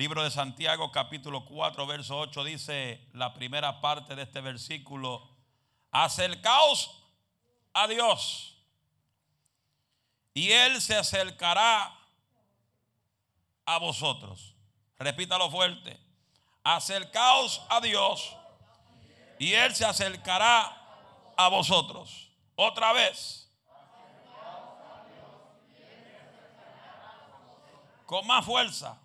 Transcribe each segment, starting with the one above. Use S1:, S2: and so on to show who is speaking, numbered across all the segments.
S1: Libro de Santiago capítulo 4 verso 8 dice la primera parte de este versículo, acercaos a Dios y Él se acercará a vosotros. Repítalo fuerte, acercaos a Dios y Él se acercará a vosotros. Otra vez. Con más fuerza.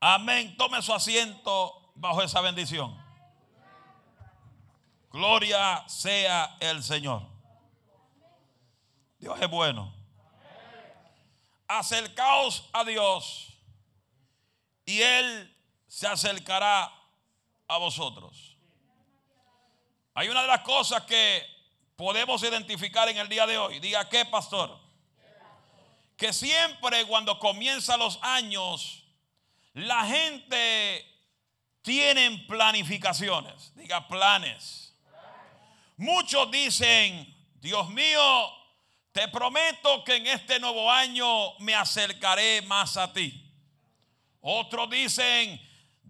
S1: Amén. Tome su asiento bajo esa bendición. Gloria sea el Señor. Dios es bueno. Acercaos a Dios y Él se acercará a vosotros. Hay una de las cosas que podemos identificar en el día de hoy. Diga, ¿qué, pastor? Que siempre cuando comienzan los años, la gente tiene planificaciones. Diga, planes. Muchos dicen, Dios mío, te prometo que en este nuevo año me acercaré más a ti. Otros dicen,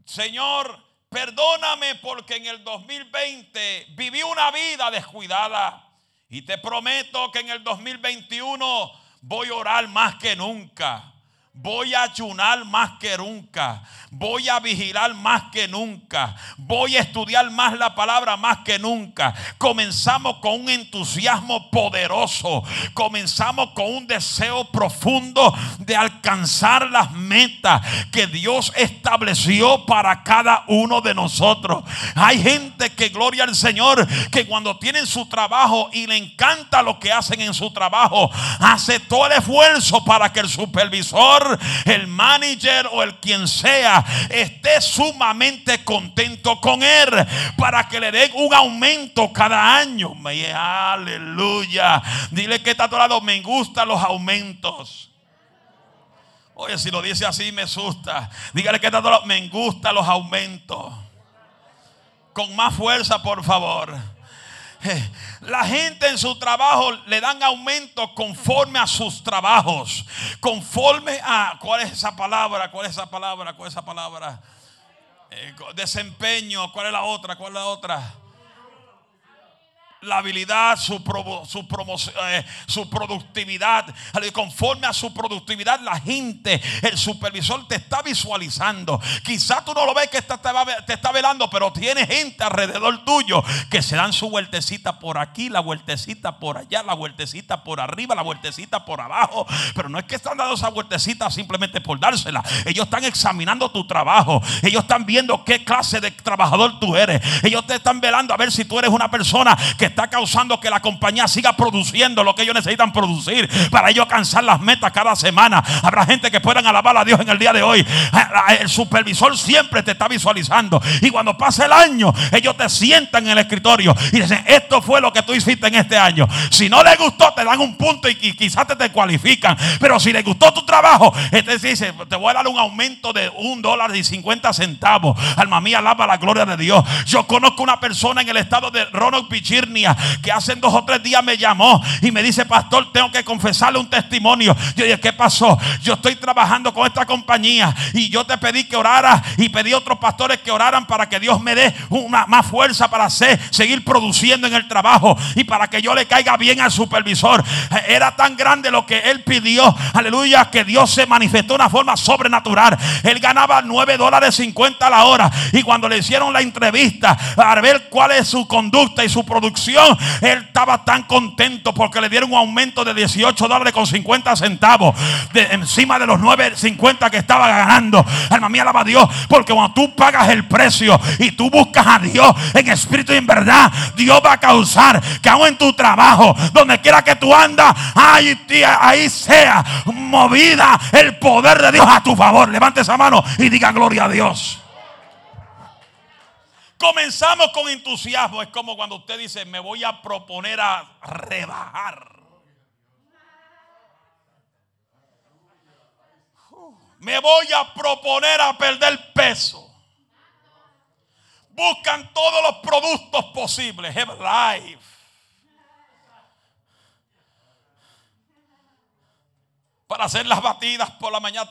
S1: Señor, perdóname porque en el 2020 viví una vida descuidada. Y te prometo que en el 2021 voy a orar más que nunca. Voy a ayunar más que nunca. Voy a vigilar más que nunca. Voy a estudiar más la palabra más que nunca. Comenzamos con un entusiasmo poderoso. Comenzamos con un deseo profundo de alcanzar las metas que Dios estableció para cada uno de nosotros. Hay gente que gloria al Señor que cuando tienen su trabajo y le encanta lo que hacen en su trabajo, hace todo el esfuerzo para que el supervisor el manager o el quien sea esté sumamente contento con él para que le den un aumento cada año. Aleluya. Dile que está tu lado, me gustan los aumentos. Oye, si lo dice así me asusta. Dígale que está tu lado, me gustan los aumentos. Con más fuerza, por favor. La gente en su trabajo le dan aumento conforme a sus trabajos. Conforme a, ¿cuál es esa palabra? ¿Cuál es esa palabra? ¿Cuál es esa palabra? Eh, desempeño, ¿cuál es la otra? ¿Cuál es la otra? La habilidad, su, su, eh, su productividad. Conforme a su productividad, la gente, el supervisor te está visualizando. Quizás tú no lo ves que te, te está velando, pero tiene gente alrededor tuyo que se dan su vueltecita por aquí, la vueltecita por allá, la vueltecita por arriba, la vueltecita por abajo. Pero no es que están dando esa vueltecita simplemente por dársela. Ellos están examinando tu trabajo. Ellos están viendo qué clase de trabajador tú eres. Ellos te están velando a ver si tú eres una persona que está causando que la compañía siga produciendo lo que ellos necesitan producir para ellos alcanzar las metas cada semana. Habrá gente que puedan alabar a Dios en el día de hoy. El supervisor siempre te está visualizando. Y cuando pasa el año, ellos te sientan en el escritorio y dicen, esto fue lo que tú hiciste en este año. Si no les gustó, te dan un punto y quizás te, te cualifican. Pero si les gustó tu trabajo, este dice, te voy a dar un aumento de un dólar y cincuenta centavos. Alma mía, alaba la gloria de Dios. Yo conozco una persona en el estado de Ronald Pichirni que hace dos o tres días me llamó y me dice, pastor, tengo que confesarle un testimonio. Yo dije, ¿qué pasó? Yo estoy trabajando con esta compañía y yo te pedí que orara y pedí a otros pastores que oraran para que Dios me dé una más fuerza para seguir produciendo en el trabajo y para que yo le caiga bien al supervisor. Era tan grande lo que él pidió, aleluya, que Dios se manifestó de una forma sobrenatural. Él ganaba 9 dólares 50 a la hora y cuando le hicieron la entrevista para ver cuál es su conducta y su producción, él estaba tan contento porque le dieron un aumento de 18 dólares con 50 centavos de, encima de los 9.50 que estaba ganando. Alma mía, alaba a Dios. Porque cuando tú pagas el precio y tú buscas a Dios en espíritu y en verdad, Dios va a causar que aún en tu trabajo, donde quiera que tú andas, ahí, ahí sea movida el poder de Dios a tu favor. Levante esa mano y diga gloria a Dios. Comenzamos con entusiasmo. Es como cuando usted dice, me voy a proponer a rebajar. Me voy a proponer a perder peso. Buscan todos los productos posibles. Life. Para hacer las batidas por la mañana,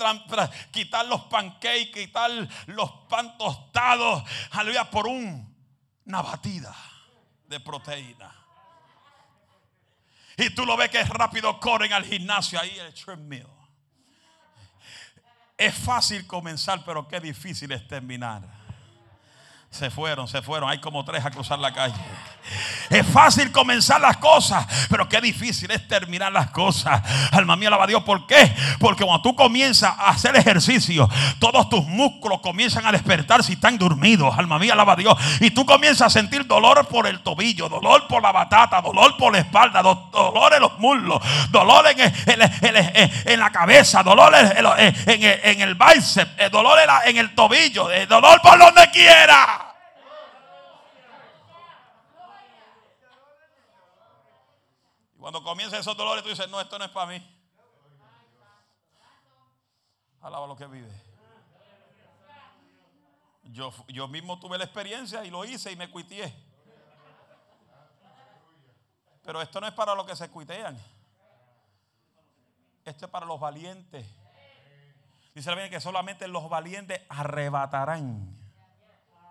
S1: quitar los pancakes, quitar los pan tostados, aleluya, por una batida de proteína. Y tú lo ves que rápido corren al gimnasio ahí, el treadmill. Es fácil comenzar, pero qué difícil es terminar. Se fueron, se fueron. Hay como tres a cruzar la calle. Es fácil comenzar las cosas, pero qué difícil es terminar las cosas. Alma mía, alaba a Dios. ¿Por qué? Porque cuando tú comienzas a hacer ejercicio, todos tus músculos comienzan a despertar si están dormidos. Alma mía, alaba a Dios. Y tú comienzas a sentir dolor por el tobillo, dolor por la batata, dolor por la espalda, dolor en los muslos, dolor en, la cabeza, dolor en, el bíceps, dolor en el tobillo, dolor por donde quiera. Cuando comienzan esos dolores, tú dices, no, esto no es para mí. Alaba lo que vive. Yo, yo mismo tuve la experiencia y lo hice y me cuiteé. Pero esto no es para los que se cuitean. Esto es para los valientes. Dice la que solamente los valientes arrebatarán.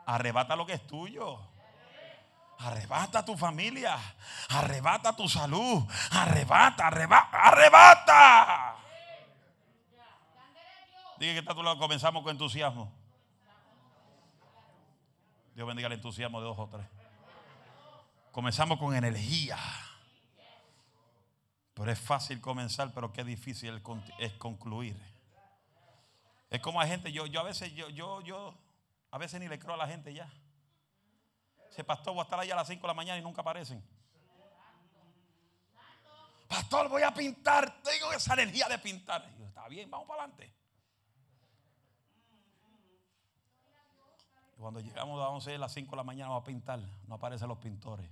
S1: Arrebata lo que es tuyo. Arrebata tu familia. Arrebata tu salud. Arrebata, arrebata, arrebata. Diga que está tu lado. Comenzamos con entusiasmo. Dios bendiga el entusiasmo de dos o tres. Comenzamos con energía. Pero es fácil comenzar, pero qué difícil es concluir. Es como hay gente, yo, yo a veces, yo, yo, yo, a veces ni le creo a la gente ya. Ese pastor va a estar allá a las 5 de la mañana y nunca aparecen. Pastor, voy a pintar. Tengo esa energía de pintar. Está bien, vamos para adelante. cuando llegamos a 11 a las 5 de la mañana vamos a pintar. No aparecen los pintores.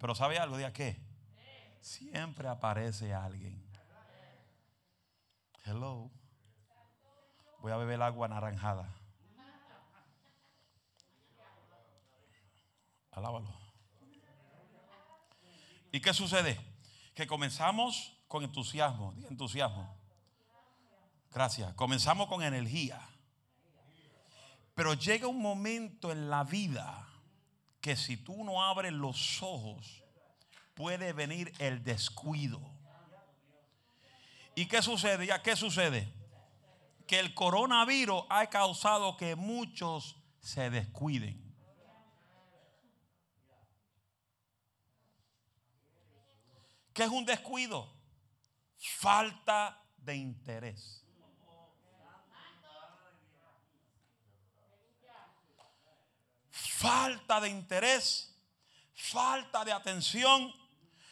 S1: Pero ¿sabe algo? ¿De qué? Siempre aparece alguien. Hello. Voy a beber agua naranjada. Alábalo. ¿Y qué sucede? Que comenzamos con entusiasmo. Entusiasmo. Gracias. Comenzamos con energía. Pero llega un momento en la vida que si tú no abres los ojos, puede venir el descuido. ¿Y qué sucede? ¿Ya qué sucede? Que el coronavirus ha causado que muchos se descuiden. ¿Qué es un descuido? Falta de interés. Falta de interés, falta de atención,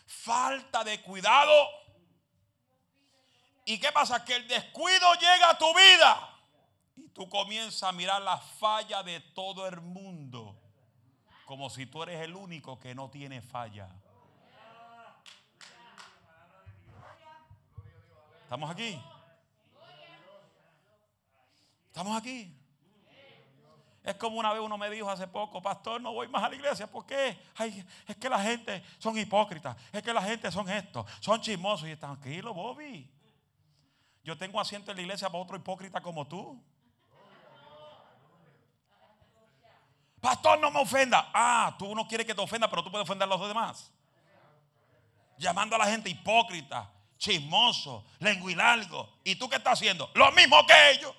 S1: falta de cuidado. ¿Y qué pasa? Que el descuido llega a tu vida y tú comienzas a mirar la falla de todo el mundo como si tú eres el único que no tiene falla. ¿Estamos aquí? ¿Estamos aquí? Es como una vez uno me dijo hace poco, pastor, no voy más a la iglesia. ¿Por qué? es que la gente son hipócritas. Es que la gente son estos, son chismosos. Y tranquilo, Bobby. Yo tengo asiento en la iglesia para otro hipócrita como tú. Pastor, no me ofenda. Ah, tú no quieres que te ofenda, pero tú puedes ofender a los demás. Llamando a la gente hipócrita, chismoso, lenguilargo. ¿Y tú qué estás haciendo? Lo mismo que ellos.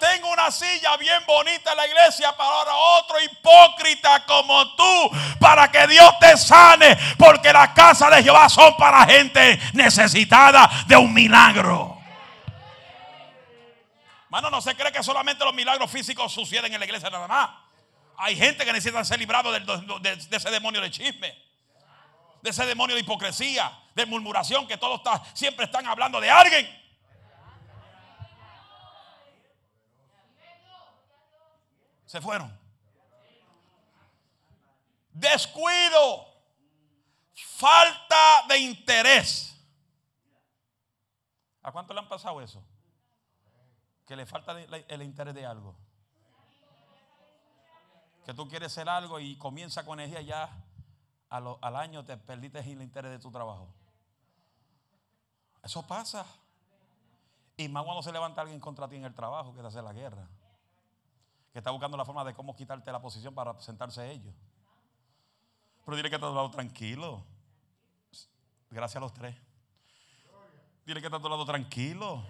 S1: tengo una silla bien bonita en la iglesia para otro hipócrita como tú, para que Dios te sane, porque las casas de Jehová son para gente necesitada de un milagro. Mano, no se cree que solamente los milagros físicos suceden en la iglesia nada más. Hay gente que necesita ser librado de ese demonio de chisme de ese demonio de hipocresía, de murmuración, que todos está, siempre están hablando de alguien. Se fueron. Descuido. Falta de interés. ¿A cuánto le han pasado eso? Que le falta el interés de algo. Que tú quieres ser algo y comienza con energía ya al año te perdiste el interés de tu trabajo. Eso pasa. Y más cuando se levanta alguien contra ti en el trabajo, que te hace la guerra. Que está buscando la forma de cómo quitarte la posición para sentarse ellos. Pero dile que está a tu lado tranquilo. Gracias a los tres. Dile que está a tu lado tranquilo.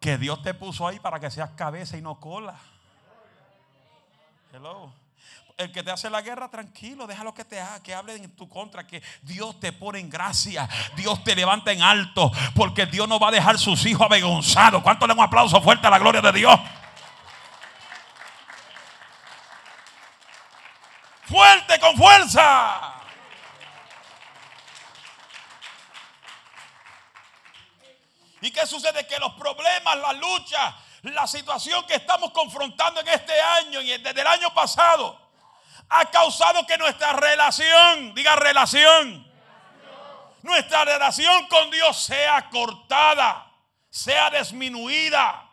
S1: Que Dios te puso ahí para que seas cabeza y no cola. Hello. El que te hace la guerra, tranquilo, déjalo que te haga, que hable en tu contra, que Dios te pone en gracia, Dios te levanta en alto, porque Dios no va a dejar sus hijos avergonzados. ¿Cuánto le un aplauso fuerte a la gloria de Dios? Fuerte con fuerza. ¿Y qué sucede? Que los problemas, la lucha, la situación que estamos confrontando en este año y desde el año pasado ha causado que nuestra relación, diga relación, nuestra relación con Dios sea cortada, sea disminuida.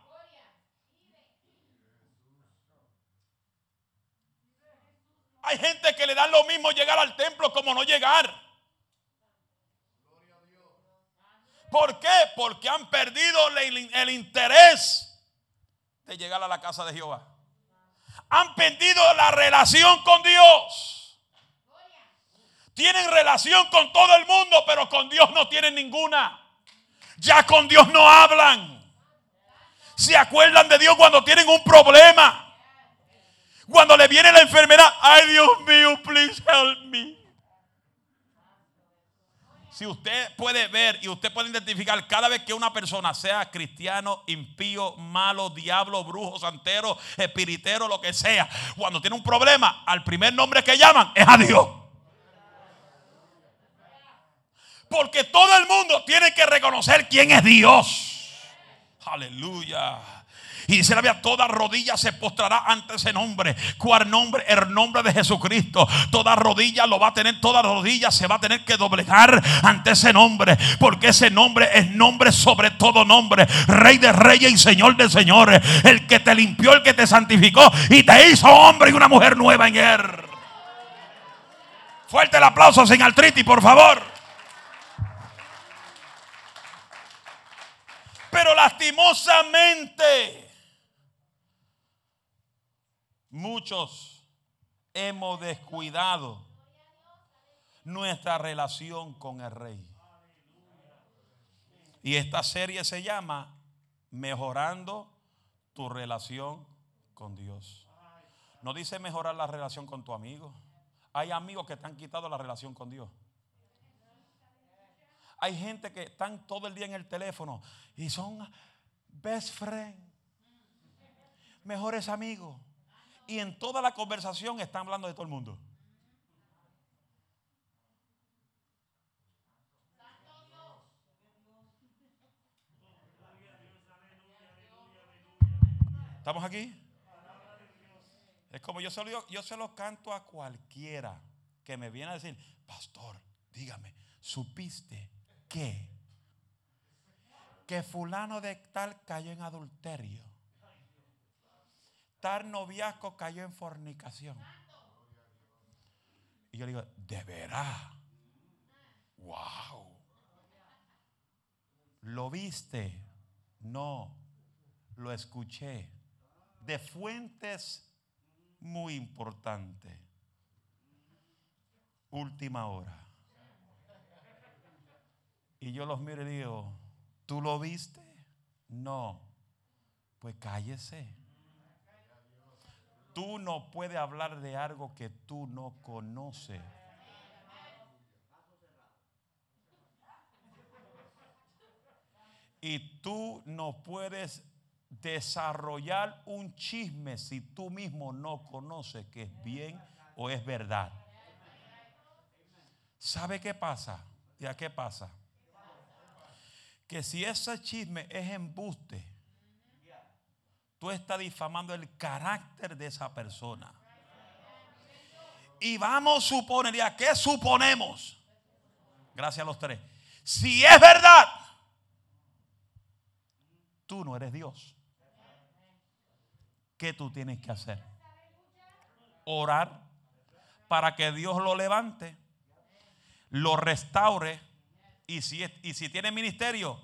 S1: Hay gente que le da lo mismo llegar al templo como no llegar. ¿Por qué? Porque han perdido el, interés de llegar a la casa de Jehová. Han perdido la relación con Dios. Tienen relación con todo el mundo, pero con Dios no tienen ninguna. Ya con Dios no hablan. Se acuerdan de Dios cuando tienen un problema. Cuando le viene la enfermedad. Ay Dios mío, please help me. Si usted puede ver y usted puede identificar cada vez que una persona sea cristiano, impío, malo, diablo, brujo, santero, espiritero, lo que sea, cuando tiene un problema, al primer nombre que llaman es a Dios. Porque todo el mundo tiene que reconocer quién es Dios. Aleluya. Y dice la Biblia, toda rodilla se postrará ante ese nombre. ¿Cuál nombre? El nombre de Jesucristo. Toda rodilla lo va a tener, toda rodilla se va a tener que doblegar ante ese nombre. Porque ese nombre es nombre sobre todo nombre. Rey de reyes y Señor de señores. El que te limpió, el que te santificó y te hizo hombre y una mujer nueva en él. Fuerte el aplauso sin artritis, por favor. Pero lastimosamente Muchos hemos descuidado nuestra relación con el rey. Y esta serie se llama Mejorando tu relación con Dios. No dice mejorar la relación con tu amigo. Hay amigos que te han quitado la relación con Dios. Hay gente que están todo el día en el teléfono y son best friend, mejores amigos y en toda la conversación están hablando de todo el mundo. ¿Estamos aquí? Es como yo se, lo, yo se lo canto a cualquiera que me viene a decir, pastor, dígame, ¿supiste que? Que fulano de tal cayó en adulterio tal noviazgo cayó en fornicación. Y yo digo, ¿de veras? ¡Wow! ¿Lo viste? No, lo escuché. De fuentes muy importantes. Última hora. Y yo los miro y digo, ¿tú lo viste? No. Pues cállese. Tú no puedes hablar de algo que tú no conoces. Y tú no puedes desarrollar un chisme si tú mismo no conoces que es bien o es verdad. ¿Sabe qué pasa? ¿Ya qué pasa? Que si ese chisme es embuste, tú estás difamando el carácter de esa persona. Y vamos a suponer, ¿ya qué suponemos? Gracias a los tres. Si es verdad, tú no eres Dios. ¿Qué tú tienes que hacer? Orar para que Dios lo levante, lo restaure y si, y si tiene ministerio,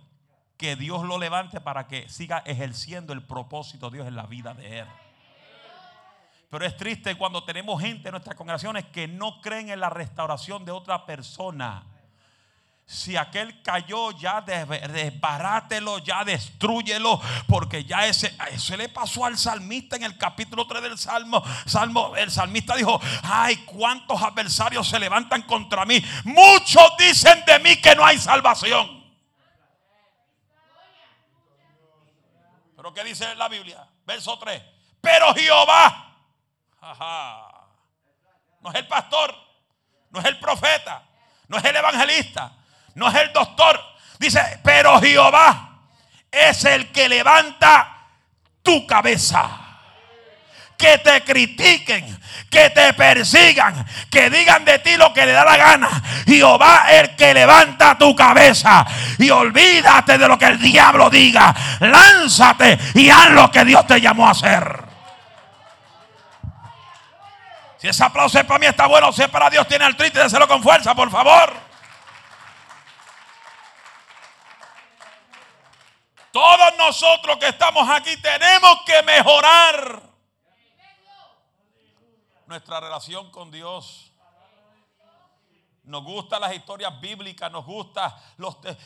S1: que Dios lo levante para que siga ejerciendo el propósito de Dios en la vida de él. Pero es triste cuando tenemos gente en nuestras congregaciones que no creen en la restauración de otra persona. Si aquel cayó, ya desbarátelo, ya destruyelo, porque ya ese, eso le pasó al salmista en el capítulo 3 del Salmo. Salmo. El salmista dijo: Ay, cuántos adversarios se levantan contra mí. Muchos dicen de mí que no hay salvación. Pero ¿qué dice la Biblia? Verso 3. Pero Jehová, no es el pastor, no es el profeta, no es el evangelista no es el doctor. Dice, pero Jehová es el que levanta tu cabeza. Que te critiquen, que te persigan, que digan de ti lo que le da la gana. Jehová el que levanta tu cabeza. Y olvídate de lo que el diablo diga. Lánzate y haz lo que Dios te llamó a hacer. Si ese aplauso es para mí, está bueno. Si es para Dios, tiene triste, hacerlo con fuerza, por favor. Todos nosotros que estamos aquí tenemos que mejorar nuestra relación con Dios. Nos gustan las historias bíblicas, nos gusta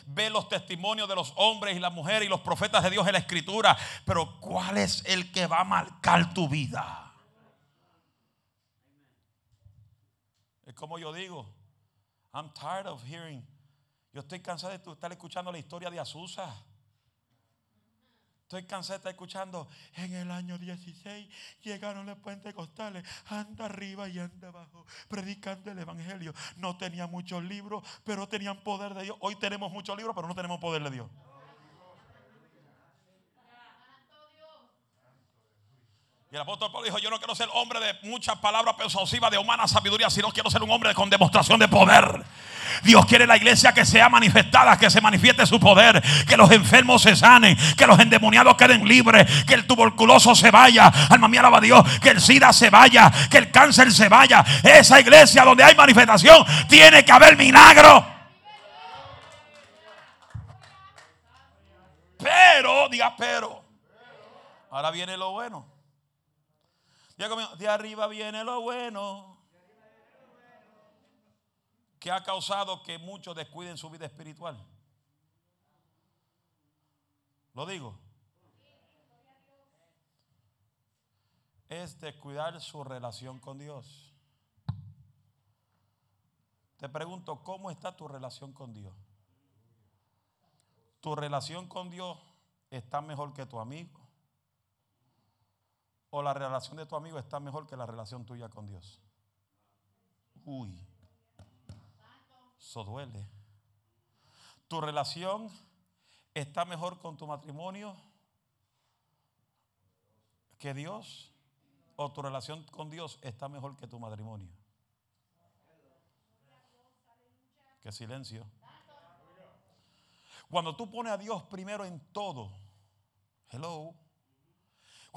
S1: ver los testimonios de los hombres y las mujeres y los profetas de Dios en la escritura. Pero ¿cuál es el que va a marcar tu vida? Es como yo digo, I'm tired of hearing. Yo estoy cansado de estar escuchando la historia de Azusa. Estoy estar escuchando. En el año 16 llegaron los puentes costales. Anda arriba y anda abajo. Predicando el evangelio. No tenía muchos libros, pero tenían poder de Dios. Hoy tenemos muchos libros, pero no tenemos poder de Dios. Y el apóstol Pablo dijo: Yo no quiero ser hombre de muchas palabras persuasivas, de humana sabiduría, sino quiero ser un hombre con demostración de poder. Dios quiere la iglesia que sea manifestada, que se manifieste su poder, que los enfermos se sanen, que los endemoniados queden libres, que el tuberculoso se vaya, alma mía alaba Dios, que el SIDA se vaya, que el cáncer se vaya. Esa iglesia donde hay manifestación tiene que haber milagro. Pero, diga pero. Ahora viene lo bueno. De arriba viene lo bueno que ha causado que muchos descuiden su vida espiritual. Lo digo. Es descuidar su relación con Dios. Te pregunto, ¿cómo está tu relación con Dios? ¿Tu relación con Dios está mejor que tu amigo? ¿O la relación de tu amigo está mejor que la relación tuya con Dios? Uy. Eso duele. Tu relación está mejor con tu matrimonio que Dios. O tu relación con Dios está mejor que tu matrimonio. Qué silencio. Cuando tú pones a Dios primero en todo. Hello.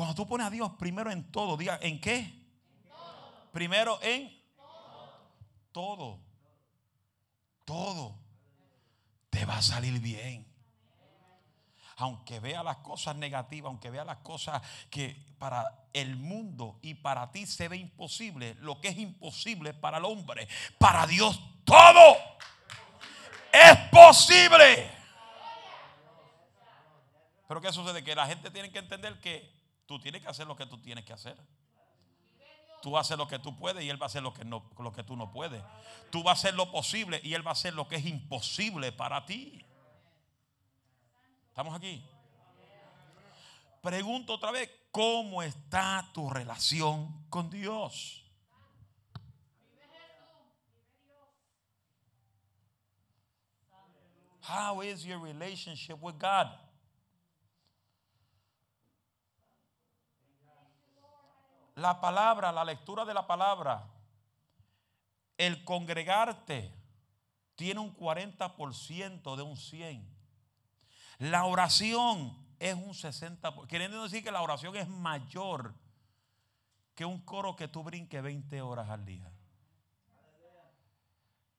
S1: Cuando tú pones a Dios primero en todo, diga, ¿en qué? Primero en todo todo te va a salir bien. Aunque vea las cosas negativas, aunque vea las cosas que para el mundo y para ti se ve imposible, lo que es imposible para el hombre, para Dios todo es posible. Pero ¿qué sucede? Que la gente tiene que entender que tú tienes que hacer lo que tú tienes que hacer. Tú haces lo que tú puedes y Él va a hacer lo que, no, lo que tú no puedes. Tú vas a hacer lo posible y Él va a hacer lo que es imposible para ti. ¿Estamos aquí? Pregunto otra vez, ¿cómo está tu relación con Dios? How is your relationship with God? La palabra, la lectura de la palabra, el congregarte tiene un 40% de un 100. La oración es un 60%. Queriendo decir que la oración es mayor que un coro que tú brinques 20 horas al día.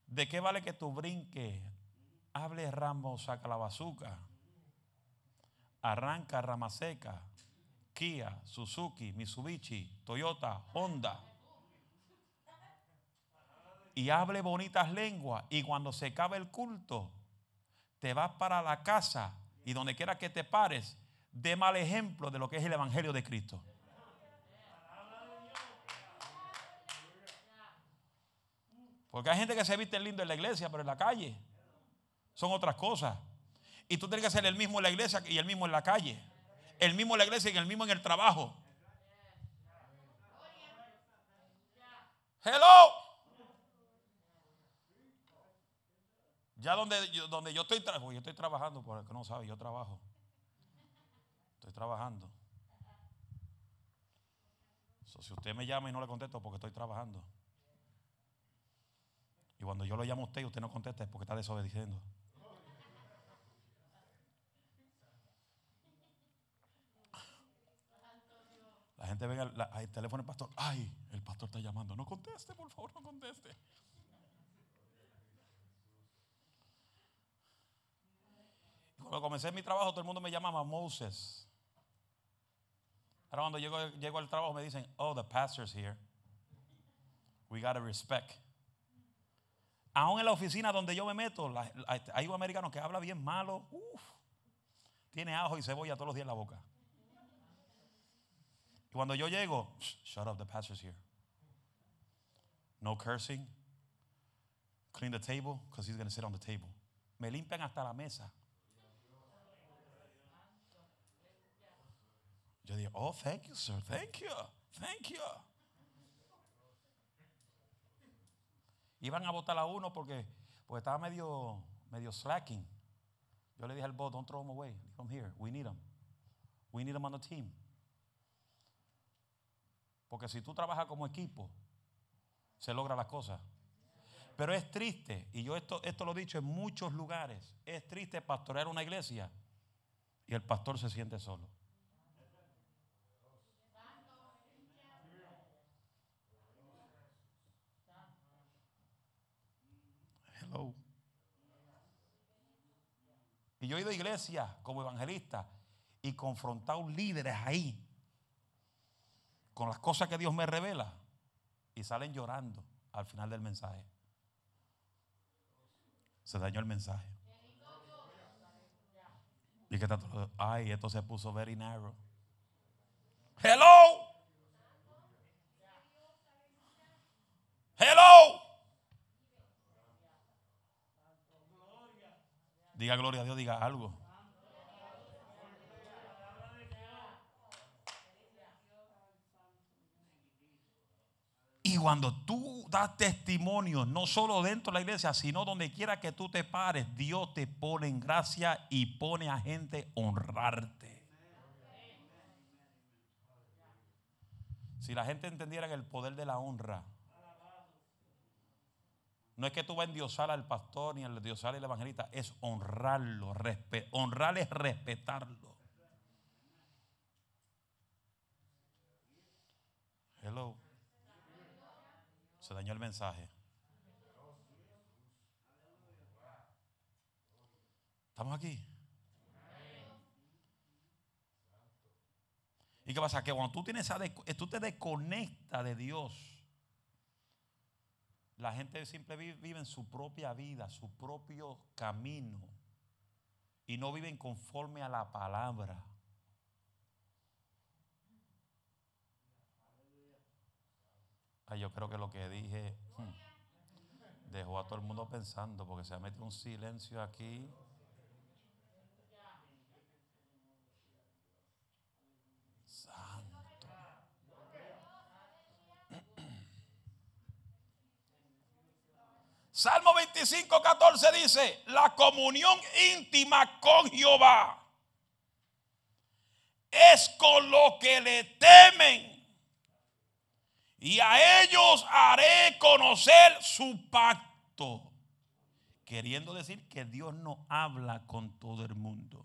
S1: ¿De qué vale que tú brinques? Hable Rambo, saca la bazuca. Arranca rama seca. Kia, Suzuki, Mitsubishi, Toyota, Honda. Y hable bonitas lenguas. Y cuando se acabe el culto, te vas para la casa y donde quiera que te pares, dé mal ejemplo de lo que es el Evangelio de Cristo. Porque hay gente que se viste lindo en la iglesia, pero en la calle son otras cosas. Y tú tienes que ser el mismo en la iglesia y el mismo en la calle. El mismo en la iglesia y el mismo en el trabajo. Hello. Ya donde yo, donde yo estoy, yo estoy trabajando, por el que no sabe, yo trabajo. Estoy trabajando. si usted me llama y no le contesto, porque estoy trabajando. Y cuando yo lo llamo a usted y usted no contesta, es porque está desobedeciendo. La gente ve el teléfono del pastor. Ay, el pastor está llamando. No conteste, por favor, no conteste. Cuando comencé mi trabajo, todo el mundo me llamaba Moses. Ahora cuando llego, llego al trabajo me dicen, oh, the pastor's here. We gotta respect. Aún en la oficina donde yo me meto, hay un americano que habla bien malo. tiene ajo y cebolla todos los días en la boca. Cuando yo llego, shut up, the pastor's here. No cursing. Clean the table because he's going to sit on the table. Me limpian hasta la mesa. Yo digo, oh, thank you, sir. Thank you. Thank you. Iban a votar a uno porque, porque estaba medio, medio slacking. Yo le dije al boss, don't throw him away. Come here. We need him. We need him on the team. Porque si tú trabajas como equipo, se logra las cosas. Pero es triste, y yo esto, esto lo he dicho en muchos lugares, es triste pastorear una iglesia y el pastor se siente solo. Y yo he ido a iglesias como evangelista y confrontado líderes ahí con las cosas que Dios me revela y salen llorando al final del mensaje. Se dañó el mensaje. Y que tanto, ay, esto se puso very narrow. Hello. Hello. Diga gloria a Dios, diga algo. Y cuando tú das testimonio, no solo dentro de la iglesia, sino donde quiera que tú te pares, Dios te pone en gracia y pone a gente honrarte. Si la gente entendiera el poder de la honra, no es que tú vas a endiosar al pastor ni a endiosar al evangelista, es honrarlo. honrar es respetarlo. Hello. Se dañó el mensaje. ¿Estamos aquí? ¿Y qué pasa? Que cuando tú tienes tú te desconectas de Dios la gente siempre vive, en su propia vida, su propio camino. Y no viven conforme a la palabra. Yo creo que lo que dije hmm, dejó a todo el mundo pensando porque se ha metido un silencio aquí. Salmo 25, 14 dice, la comunión íntima con Jehová es con lo que le temen. Y a ellos haré conocer su pacto. Queriendo decir que Dios no habla con todo el mundo.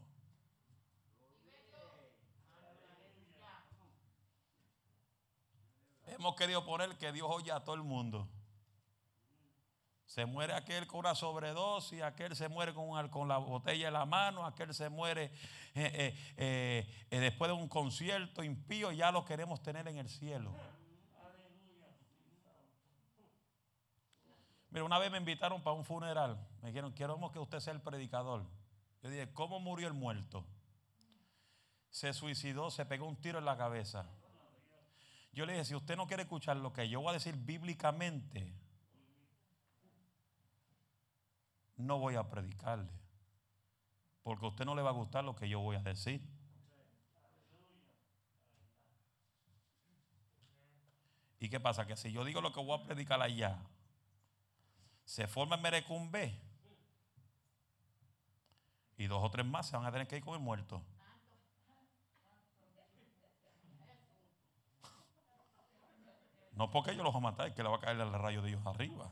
S1: Hemos querido poner que Dios oye a todo el mundo. Se muere aquel con una sobredosis, aquel se muere con, la botella en la mano, aquel se muere eh, eh, eh, después de un concierto impío, ya lo queremos tener en el cielo. Mira, una vez me invitaron para un funeral. Me dijeron, queremos que usted sea el predicador. Yo dije, ¿cómo murió el muerto? Se suicidó, se pegó un tiro en la cabeza. Yo le dije, si usted no quiere escuchar lo que yo voy a decir bíblicamente, no voy a predicarle. Porque a usted no le va a gustar lo que yo voy a decir. ¿Y qué pasa? Que si yo digo lo que voy a predicar allá, se forma el merecumbe y dos o tres más se van a tener que ir con el muerto. No porque yo los voy a matar, es que le va a caer el rayo de Dios arriba.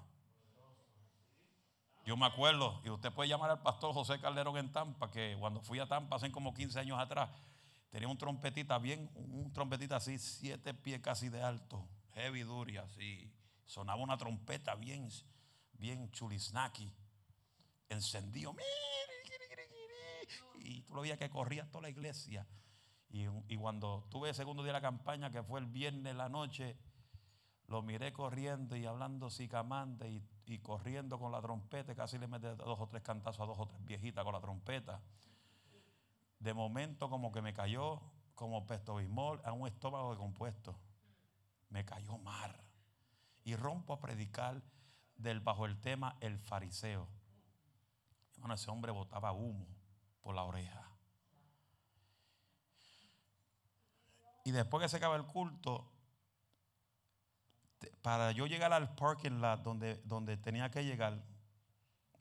S1: Yo me acuerdo, y usted puede llamar al pastor José Calderón en Tampa, que cuando fui a Tampa hace como 15 años atrás, tenía un trompetita bien, un trompetita así, siete pies casi de alto, heavy duty, así. Sonaba una trompeta bien, bien chulisnaki, encendido. Y tú lo veías que corría toda la iglesia. Y, cuando tuve el segundo día de la campaña, que fue el viernes de la noche, lo miré corriendo y hablando sicamante y y corriendo con la trompeta, casi le mete dos o tres cantazos a dos o tres viejitas con la trompeta. De momento como que me cayó como pestobismol a un estómago de compuesto. Me cayó mar. Y rompo a predicar del bajo el tema el fariseo. Bueno, ese hombre botaba humo por la oreja. Y después que se acaba el culto, para yo llegar al parking lot donde, donde tenía que llegar,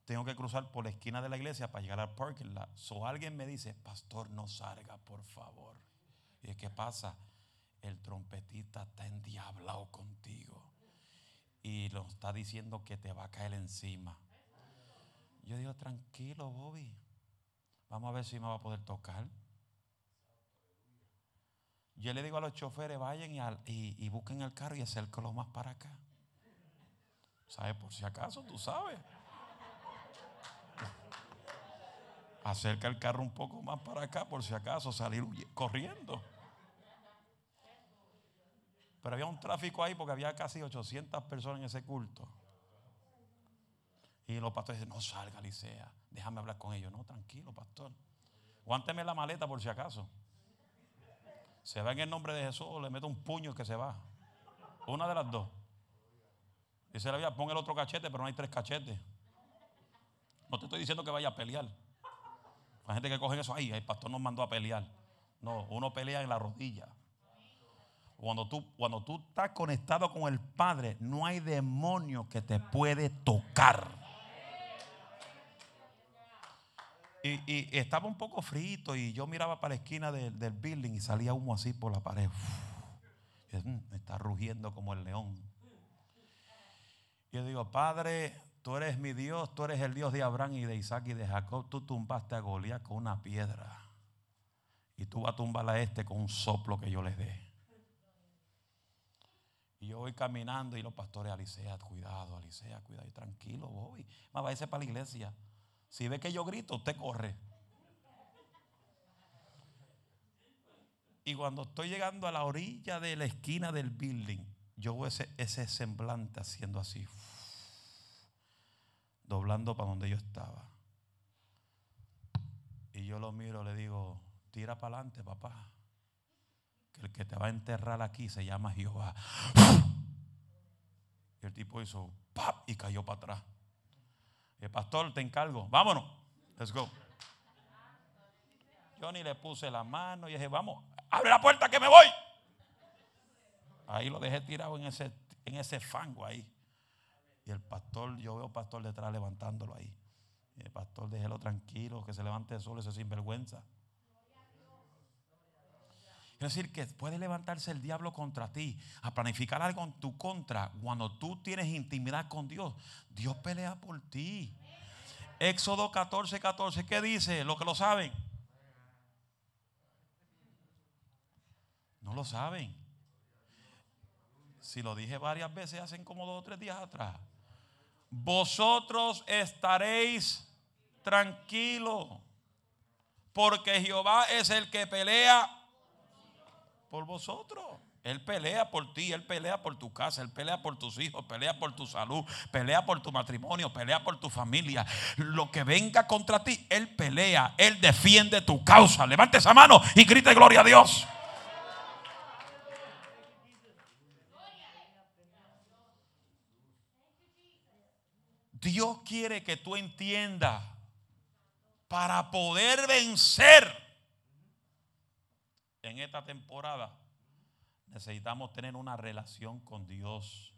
S1: tengo que cruzar por la esquina de la iglesia para llegar al parking lot. So alguien me dice, pastor, no salga, por favor. Y ¿qué pasa? El trompetista está endiablado contigo. Y lo está diciendo que te va a caer encima. Yo digo, tranquilo, Bobby. Vamos a ver si me va a poder tocar. Yo le digo a los choferes, vayan y, busquen el carro y acérquelo más para acá. ¿Sabes? Por si acaso, tú sabes. Acerca el carro un poco más para acá, por si acaso, salir corriendo. Pero había un tráfico ahí porque había casi 800 personas en ese culto. Y los pastores dicen, no salga, Licea, déjame hablar con ellos. No, tranquilo, pastor. Guánteme la maleta por si acaso. Se va en el nombre de Jesús le mete un puño que se va. Una de las dos. Dice la Biblia, pon el otro cachete, pero no hay tres cachetes. No te estoy diciendo que vaya a pelear. Hay gente que coge eso, ahí, el pastor nos mandó a pelear. No, uno pelea en la rodilla. Cuando tú, cuando tú estás conectado con el Padre, no hay demonio que te puede tocar. Y, estaba un poco frito y yo miraba para la esquina del, building y salía humo así por la pared. Mm, está rugiendo como el león. Yo digo, Padre, tú eres mi Dios, tú eres el Dios de Abraham y de Isaac y de Jacob. Tú tumbaste a Goliat con una piedra. Y tú vas a tumbar a este con un soplo que yo le dé. Y yo voy caminando y los pastores, Alicea, cuidado, Alicea, cuidado. Y tranquilo, voy. Más váyase para la iglesia. Si ve que yo grito, usted corre. Y cuando estoy llegando a la orilla de la esquina del building, yo veo ese, ese semblante haciendo así, doblando para donde yo estaba. Y yo lo miro, le digo, tira para adelante, papá. Que el que te va a enterrar aquí se llama Jehová. Y el tipo hizo, ¡pap! y cayó para atrás. El pastor, te encargo. Vámonos. Let's go. Yo ni le puse la mano y dije, vamos, abre la puerta que me voy. Ahí lo dejé tirado en ese, en ese fango ahí. Y el pastor, yo veo pastor detrás levantándolo ahí. Y el pastor, déjelo tranquilo, que se levante solo ese sinvergüenza. Es decir, que puede levantarse el diablo contra ti, a planificar algo en tu contra. Cuando tú tienes intimidad con Dios, Dios pelea por ti. Éxodo 14, 14, ¿qué dice? Los que lo saben. No lo saben. Si lo dije varias veces, hacen como dos o tres días atrás. vosotros estaréis tranquilos, porque Jehová es el que pelea por vosotros. Él pelea por ti, Él pelea por tu casa, Él pelea por tus hijos, pelea por tu salud, pelea por tu matrimonio, pelea por tu familia. Lo que venga contra ti, Él pelea, Él defiende tu causa. Levante esa mano y grite gloria a Dios. Dios quiere que tú entiendas para poder vencer en esta temporada necesitamos tener una relación con Dios.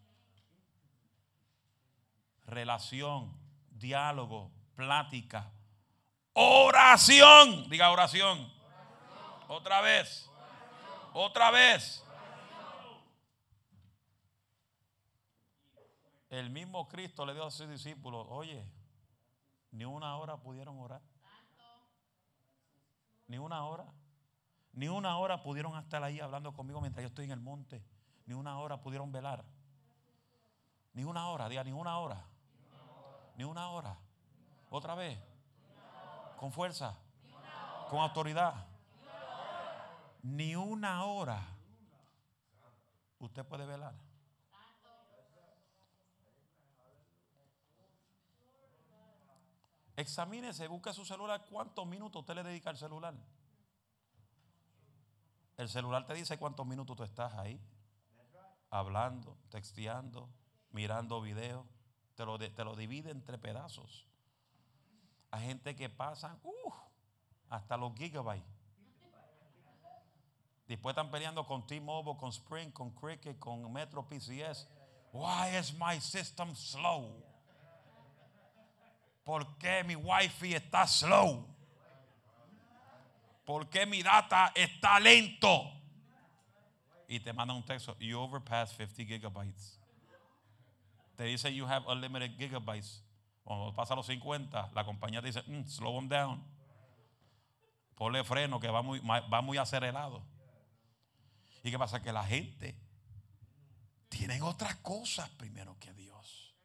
S1: Relación, diálogo, plática, oración. Diga oración. Otra vez. Otra vez. El mismo Cristo le dio a sus discípulos, oye, ni una hora pudieron orar. Ni una hora. Ni una hora pudieron estar ahí hablando conmigo mientras yo estoy en el monte. Ni una hora pudieron velar. Ni una hora, diga, ni una hora. Ni una hora. Otra vez. Con fuerza. Con autoridad. Ni una hora. Usted puede velar. Examínese, busque su celular. ¿Cuántos minutos usted le dedica al celular? El celular te dice cuántos minutos tú estás ahí. Hablando, texteando, mirando videos. Te lo, te lo divide entre pedazos. Hay gente que pasa uh, hasta los gigabytes. Después están peleando con T-Mobile, con Sprint, con Cricket, con Metro PCS. Why is my system slow? ¿Por qué mi wifi está slow? ¿Por qué mi data está lento? Y te manda un texto, you overpass 50 gigabytes. Te dice, you have unlimited gigabytes. Cuando pasa los 50, la compañía te dice, mm, slow them down. Ponle freno que va muy, va muy acelerado. ¿Y qué pasa? Que la gente tiene otras cosas primero que Dios.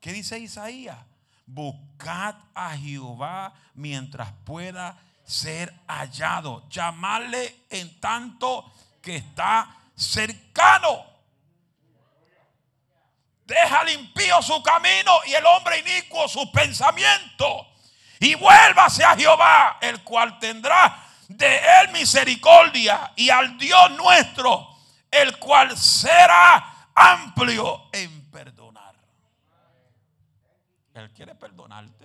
S1: ¿Qué dice Isaías? Buscad a Jehová mientras pueda ser hallado. Llamarle en tanto que está cercano. Deja limpio su camino y el hombre inicuo sus pensamientos. Y vuélvase a Jehová, el cual tendrá de él misericordia. Y al Dios nuestro, el cual será amplio en perdonar. Él quiere perdonarte.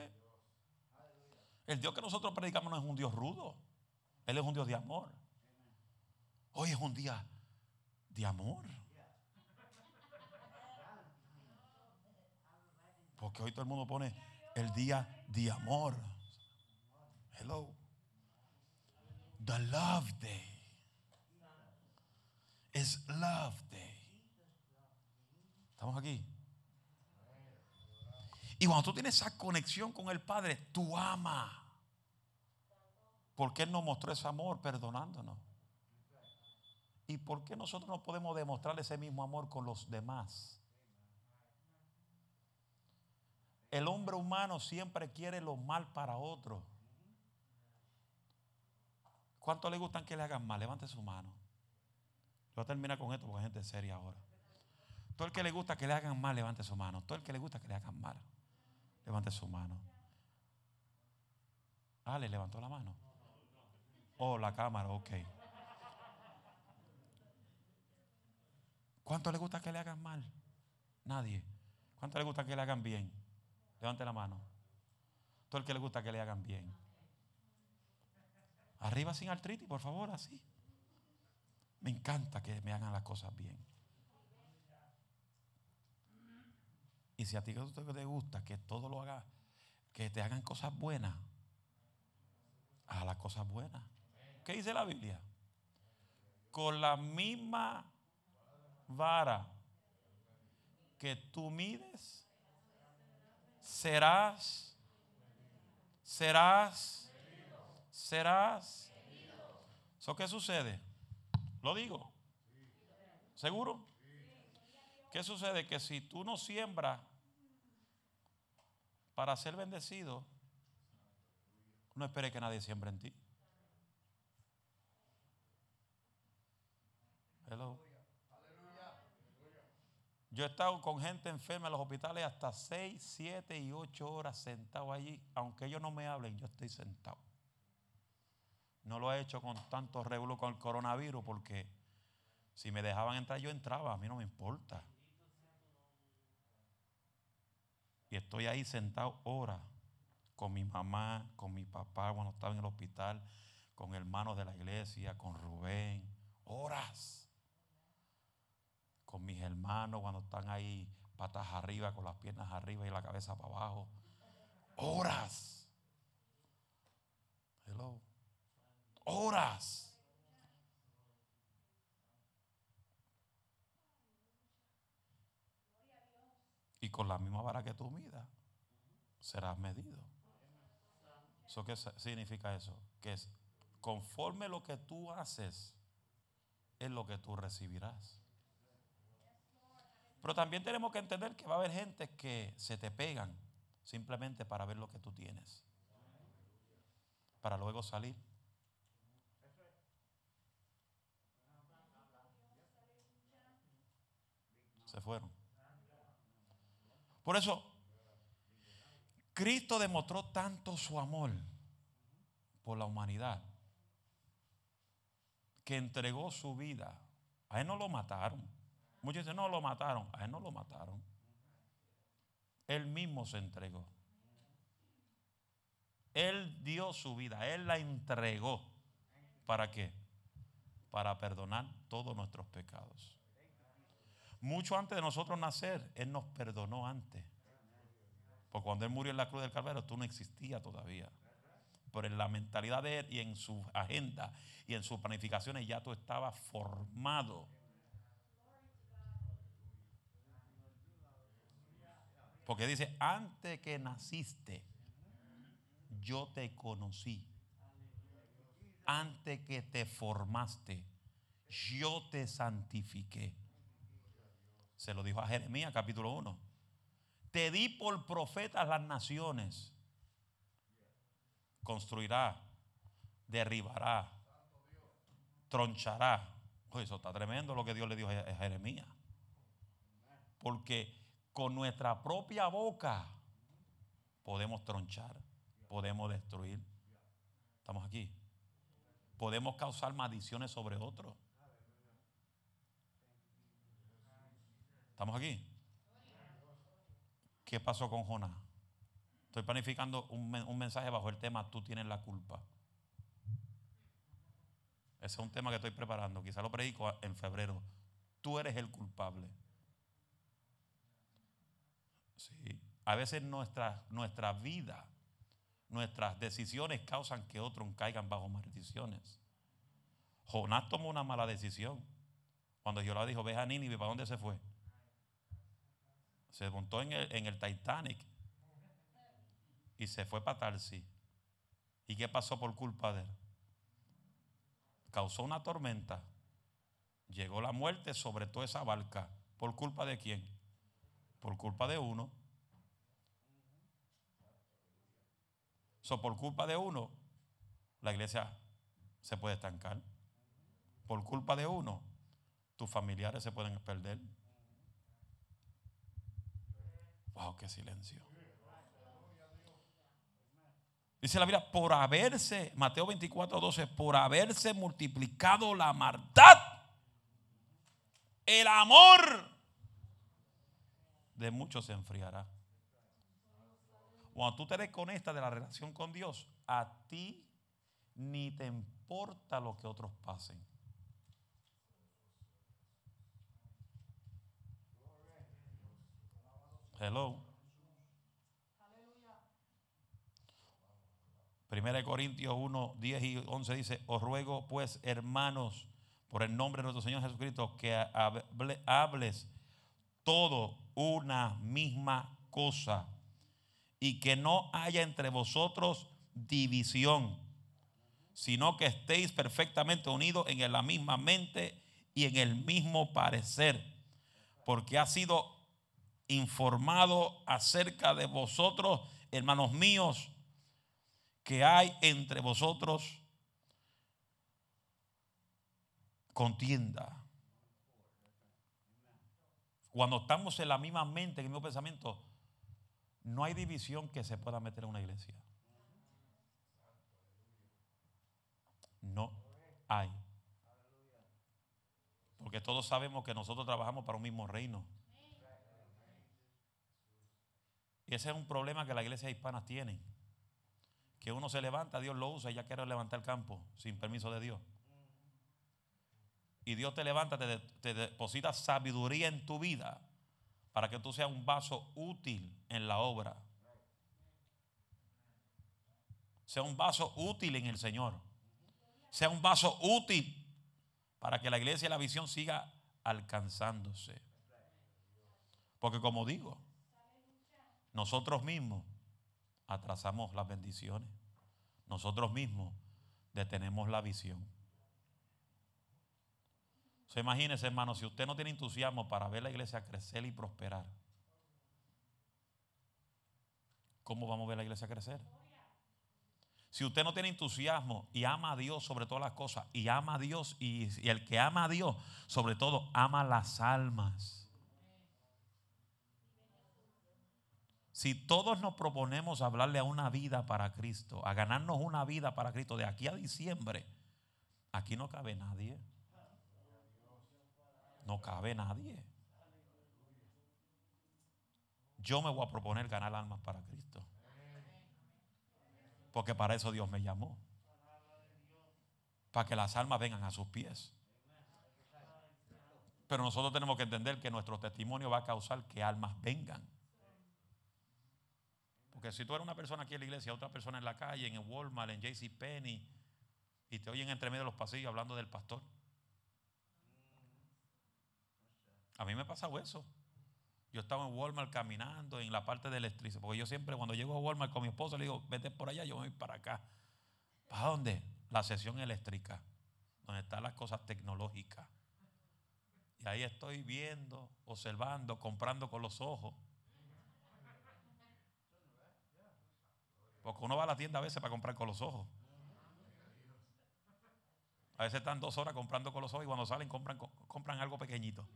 S1: El Dios que nosotros predicamos no es un Dios rudo. Él es un Dios de amor. Hoy es un día de amor. Porque hoy todo el mundo pone el día de amor. Hello. The love day. Es love day. ¿Estamos aquí? Y cuando tú tienes esa conexión con el Padre, tú amas. Porque Él nos mostró ese amor perdonándonos. ¿Y por qué nosotros no podemos demostrar ese mismo amor con los demás? El hombre humano siempre quiere lo mal para otro. ¿Cuánto le gustan que le hagan mal? Levante su mano. Yo voy a terminar con esto porque hay gente seria ahora. Todo el que le gusta que le hagan mal, levante su mano. Todo el que le gusta que le hagan mal. Levante su mano. Ah, le levantó la mano. Oh, la cámara, ok. ¿Cuánto le gusta que le hagan mal? Nadie. ¿Cuánto le gusta que le hagan bien? Levante la mano. Todo el que le gusta que le hagan bien. Arriba sin artritis, por favor, así. Me encanta que me hagan las cosas bien. Y si a ti te gusta que todo lo haga, que te hagan cosas buenas, haz las cosas buenas. ¿Qué dice la Biblia? Con la misma vara que tú mides, serás, serás, serás. ¿Eso qué sucede? Lo digo. ¿Seguro? ¿Qué sucede? Que si tú no siembras Para ser bendecido, no espere que nadie siembre en ti. Hello. Yo he estado con gente enferma en los hospitales hasta 6, 7 y 8 horas sentado allí. Aunque ellos no me hablen, yo estoy sentado. No lo he hecho con tanto revuelo con el coronavirus porque si me dejaban entrar, yo entraba. A mí no me importa. Estoy ahí sentado horas con mi mamá, con mi papá cuando estaba en el hospital, con hermanos de la iglesia, con Rubén. Horas con mis hermanos cuando están ahí patas arriba, con las piernas arriba y la cabeza para abajo. Horas. Hello. Horas. Y con la misma vara que tú midas, serás medido. ¿Eso qué significa eso? Que es conforme lo que tú haces, es lo que tú recibirás. Pero también tenemos que entender que va a haber gente que se te pegan simplemente para ver lo que tú tienes. Para luego salir. Se fueron. Por eso, Cristo demostró tanto su amor por la humanidad que entregó su vida. A él no lo mataron. Muchos dicen, no lo mataron. A él no lo mataron. Él mismo se entregó. Él dio su vida, Él la entregó. ¿Para qué? Para perdonar todos nuestros pecados. Mucho antes de nosotros nacer, Él nos perdonó antes. Porque cuando Él murió en la cruz del Calvario, tú no existías todavía. Pero en la mentalidad de Él y en su agenda y en sus planificaciones ya tú estabas formado Porque dice, antes que naciste, yo te conocí. Antes que te formaste, yo te santifiqué. Se lo dijo a Jeremías capítulo 1. Te di por profetas las naciones. Construirá, derribará, tronchará. eso está tremendo lo que Dios le dijo a Jeremías. Porque con nuestra propia boca podemos tronchar, podemos destruir. ¿Estamos aquí? Podemos causar maldiciones sobre otros. ¿Estamos aquí? ¿Qué pasó con Jonás? Estoy planificando un, un, mensaje bajo el tema Tú tienes la culpa. Ese es un tema que estoy preparando. Quizá lo predico en febrero. Tú eres el culpable. Sí. A veces nuestra, vida, nuestras decisiones causan que otros caigan bajo maldiciones. Jonás tomó una mala decisión. Cuando Jehová dijo, ve a Nínive, ¿para dónde se fue? Se montó en el, en el Titanic y se fue para Tarsi. ¿Y qué pasó por culpa de él? Causó una tormenta. Llegó la muerte sobre toda esa barca. ¿Por culpa de quién? Por culpa de uno. So, por culpa de uno, la iglesia se puede estancar. Por culpa de uno, tus familiares se pueden perder. Wow, qué silencio. Dice la Biblia, por haberse, Mateo 24, 12, por haberse multiplicado la maldad, el amor de muchos se enfriará. Cuando tú te desconectas de la relación con Dios, a ti ni te importa lo que otros pasen. Hello. Primera de Corintios 1, 10 y 11 dice, os ruego pues hermanos, por el nombre de nuestro Señor Jesucristo, que hables todo una misma cosa y que no haya entre vosotros división, sino que estéis perfectamente unidos en la misma mente y en el mismo parecer, porque ha sido informado acerca de vosotros hermanos míos, que hay entre vosotros contienda. Cuando estamos en la misma mente, en el mismo pensamiento, no hay división que se pueda meter en una iglesia. No hay. Porque todos sabemos que nosotros trabajamos para un mismo reino. Y ese es un problema que las iglesias hispanas tienen. Que uno se levanta, Dios lo usa y ya quiere levantar el campo sin permiso de Dios. Y Dios te levanta, te, te deposita sabiduría en tu vida para que tú seas un vaso útil en la obra. Sea un vaso útil en el Señor. Sea un vaso útil para que la iglesia y la visión siga alcanzándose. Porque como digo, nosotros mismos atrasamos las bendiciones. Nosotros mismos detenemos la visión. Se imagínese, hermano, si usted no tiene entusiasmo para ver la iglesia crecer y prosperar, ¿cómo vamos a ver la iglesia crecer? Si usted no tiene entusiasmo y ama a Dios sobre todas las cosas, y ama a Dios, y el que ama a Dios, sobre todo, ama las almas. Si todos nos proponemos hablarle a una vida para Cristo, a ganarnos una vida para Cristo de aquí a diciembre, aquí no cabe nadie. No cabe nadie. Yo me voy a proponer ganar almas para Cristo. Porque para eso Dios me llamó. Para que las almas vengan a sus pies. Pero nosotros tenemos que entender que nuestro testimonio va a causar que almas vengan. Porque si tú eres una persona aquí en la iglesia, otra persona en la calle, en el Walmart, en JC Penny, y te oyen entre medio de los pasillos hablando del pastor. A mí me ha pasado eso. Yo estaba en Walmart caminando en la parte de electricidad. Porque yo siempre, cuando llego a Walmart con mi esposo, le digo, vete por allá, yo voy para acá. ¿Para dónde? La sesión eléctrica, donde están las cosas tecnológicas. Y ahí estoy viendo, observando, comprando con los ojos. Porque uno va a la tienda a veces para comprar con los ojos. A veces están dos horas comprando con los ojos y cuando salen compran, compran algo pequeñito.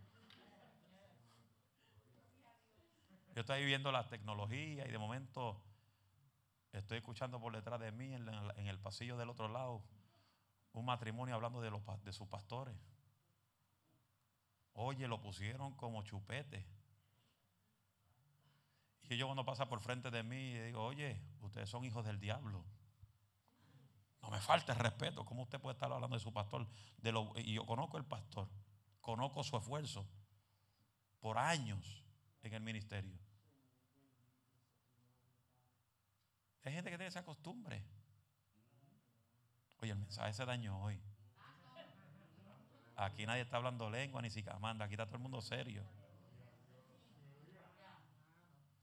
S1: Yo estoy viendo la tecnología y de momento estoy escuchando por detrás de mí en, el pasillo del otro lado un matrimonio hablando de, de sus pastores. Oye, lo pusieron como chupete. Y yo cuando pasa por frente de mí digo, oye, ustedes son hijos del diablo. No me falta el respeto. ¿Cómo usted puede estar hablando de su pastor? De lo, y yo conozco el pastor, conozco su esfuerzo por años en el ministerio. Hay gente que tiene esa costumbre. Oye, el mensaje se dañó hoy. Aquí nadie está hablando lengua ni manda. Aquí está todo el mundo serio.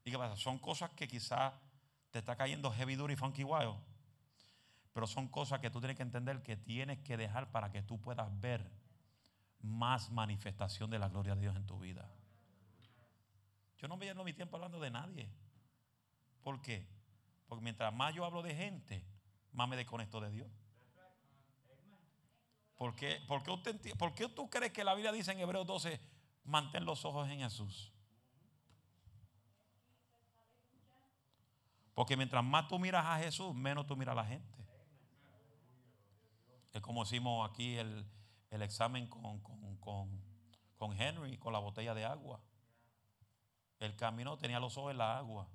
S1: ¿Y qué pasa? Son cosas que quizás te está cayendo heavy duty y funky wild. Pero son cosas que tú tienes que entender que tienes que dejar para que tú puedas ver más manifestación de la gloria de Dios en tu vida. Yo no me lleno mi tiempo hablando de nadie. ¿Por qué? Porque mientras más yo hablo de gente, más me desconecto de Dios. ¿Por qué, por qué, ¿Por qué tú crees que la Biblia dice en Hebreos 12, mantén los ojos en Jesús? Porque mientras más tú miras a Jesús, menos tú miras a la gente. Es como hicimos aquí el, examen con, con, Henry, con la botella de agua. El camino tenía los ojos en la agua.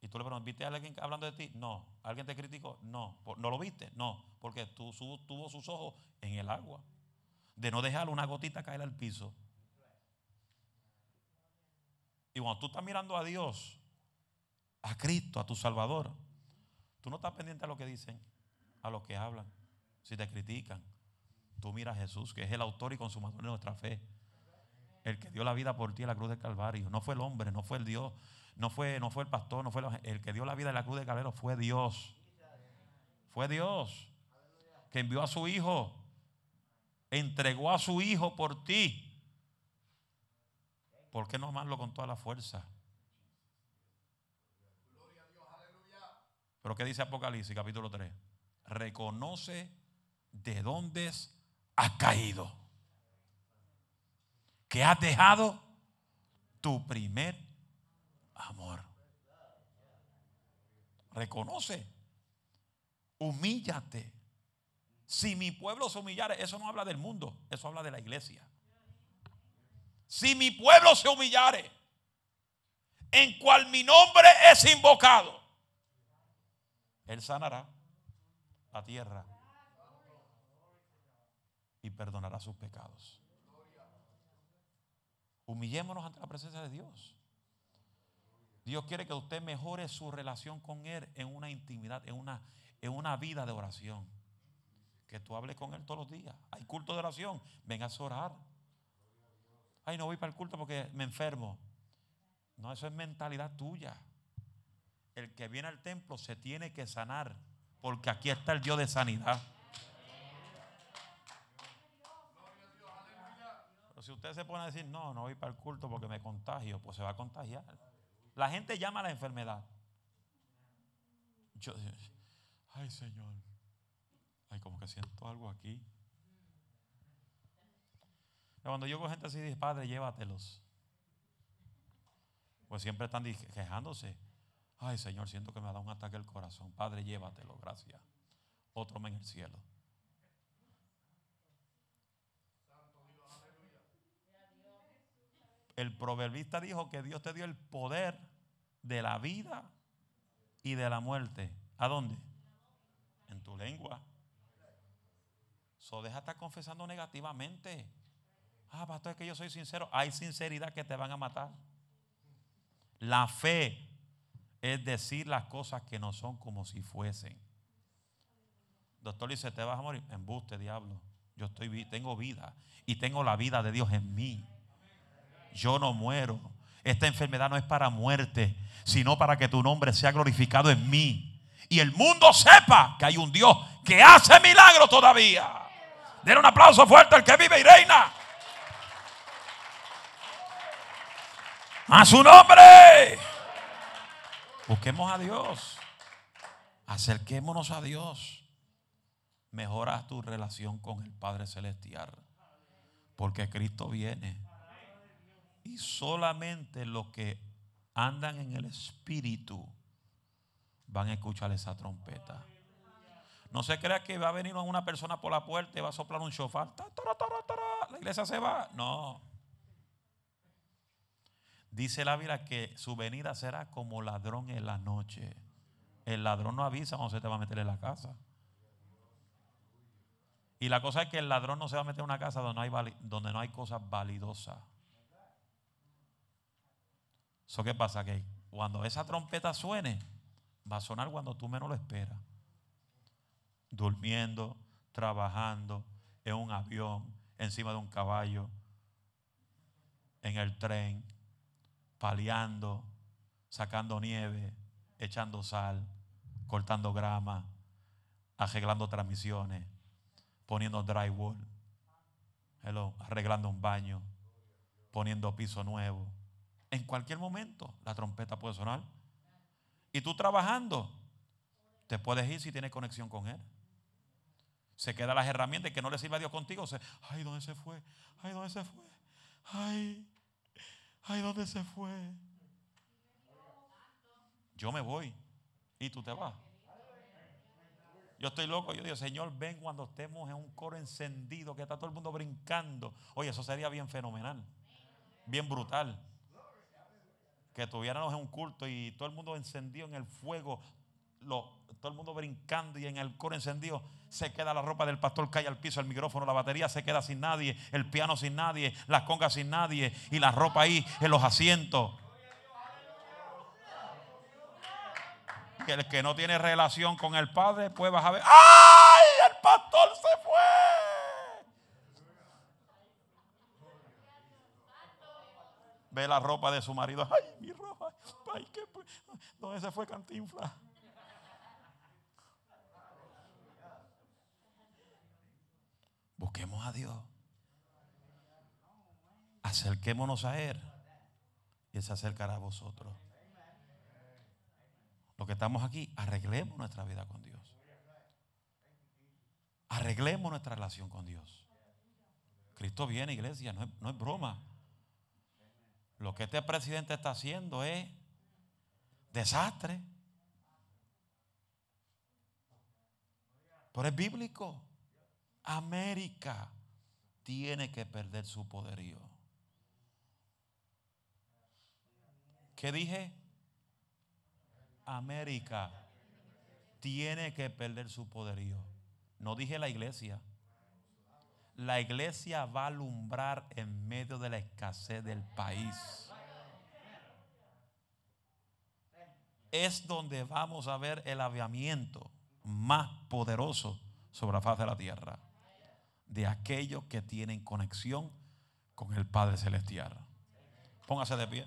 S1: Y tú le preguntas, ¿viste a alguien hablando de ti? No. ¿Alguien te criticó? No. ¿No lo viste? No. Porque tú, tuvo sus ojos en el agua. De no dejar una gotita caer al piso. Y cuando tú estás mirando a Dios, a Cristo, a tu Salvador, tú no estás pendiente a lo que dicen, a lo que hablan, si te critican. Tú miras a Jesús, que es el autor y consumador de nuestra fe. El que dio la vida por ti en la cruz del Calvario. No fue el hombre, no fue el Dios, no fue, no fue el pastor, no fue el, que dio la vida en la cruz del Calvario, fue Dios. Fue Dios que envió a su Hijo, entregó a su Hijo por ti. ¿Por qué no amarlo con toda la fuerza? Pero ¿qué dice Apocalipsis capítulo 3? Reconoce de dónde has caído. Que has dejado tu primer amor. Reconoce. Humíllate. Si mi pueblo se humillare, eso no habla del mundo, eso habla de la iglesia. Si mi pueblo se humillare, en cual mi nombre es invocado, Él sanará la tierra y perdonará sus pecados. Humillémonos ante la presencia de Dios. Dios quiere que usted mejore su relación con Él en una intimidad, en una, en una vida de oración. Que tú hables con Él todos los días. Hay culto de oración. Vengas a orar. Ay, no voy para el culto porque me enfermo. No, eso es mentalidad tuya. El que viene al templo se tiene que sanar. Porque aquí está el Dios de sanidad. Pero si usted se pone a decir, no, no voy para el culto porque me contagio, pues se va a contagiar. La gente llama a la enfermedad. Yo, ay Señor, ay como que siento algo aquí. Cuando yo con gente así, dice, Padre, llévatelos. Pues siempre están quejándose. Ay Señor, siento que me ha dado un ataque al corazón. Padre, llévatelo, gracias. Otro en el cielo. El proverbista dijo que Dios te dio el poder de la vida y de la muerte. ¿A dónde? En tu lengua. So deja estar confesando negativamente. Ah, pastor, es que yo soy sincero. Hay sinceridad que te van a matar. La fe es decir las cosas que no son como si fuesen. Doctor dice, ¿te vas a morir? Embuste, diablo. Yo estoy, tengo vida y tengo la vida de Dios en mí yo no muero. Esta enfermedad no es para muerte, sino para que tu nombre sea glorificado en mí. Y el mundo sepa que hay un Dios que hace milagros todavía. Den un aplauso fuerte al que vive y reina. A su nombre. Busquemos a Dios. Acerquémonos a Dios. Mejora tu relación con el Padre Celestial. Porque Cristo viene. Y solamente los que andan en el Espíritu van a escuchar esa trompeta. No se crea que va a venir una persona por la puerta y va a soplar un shofar. La iglesia se va. No. Dice la Biblia que su venida será como ladrón en la noche. El ladrón no avisa cuando se te va a meter en la casa. Y la cosa es que el ladrón no se va a meter en una casa donde no hay, donde no hay cosas validosas. ¿Eso qué pasa? Que cuando esa trompeta suene, va a sonar cuando tú menos lo esperas. Durmiendo, trabajando, en un avión, encima de un caballo, en el tren, paliando, sacando nieve, echando sal, cortando grama, arreglando transmisiones, poniendo drywall, arreglando un baño, poniendo piso nuevo en cualquier momento la trompeta puede sonar. Y tú trabajando, te puedes ir si tienes conexión con Él. Se quedan las herramientas que no le sirve a Dios contigo. Se, ay, ¿dónde se fue? Ay, ¿dónde se fue? Ay, ay, ¿dónde se fue? Yo me voy y tú te vas. Yo estoy loco. Yo digo, Señor, ven cuando estemos en un coro encendido, que está todo el mundo brincando. Oye, eso sería bien fenomenal, bien brutal que tuviéramos en un culto y todo el mundo encendido en el fuego, todo el mundo brincando y en el coro encendido, se queda la ropa del pastor, cae al piso, el micrófono, la batería se queda sin nadie, el piano sin nadie, las congas sin nadie y la ropa ahí en los asientos. Que el que no tiene relación con el Padre, pues vas a ver, ¡ay! El pastor se fue. ve la ropa de su marido. Ay, mi ropa. Ay, ¿qué? ¿Dónde se fue Cantinfla? Busquemos a Dios. Acerquémonos a Él. Y Él se acercará a vosotros. Lo que estamos aquí, arreglemos nuestra vida con Dios. Arreglemos nuestra relación con Dios. Cristo viene, iglesia, no es, no es broma. Lo que este presidente está haciendo es desastre. Pero es bíblico. América tiene que perder su poderío. ¿Qué dije? América tiene que perder su poderío. No dije la iglesia. La iglesia va a alumbrar en medio de la escasez del país. Es donde vamos a ver el aviamiento más poderoso sobre la faz de la tierra. De aquellos que tienen conexión con el Padre Celestial. Póngase de pie.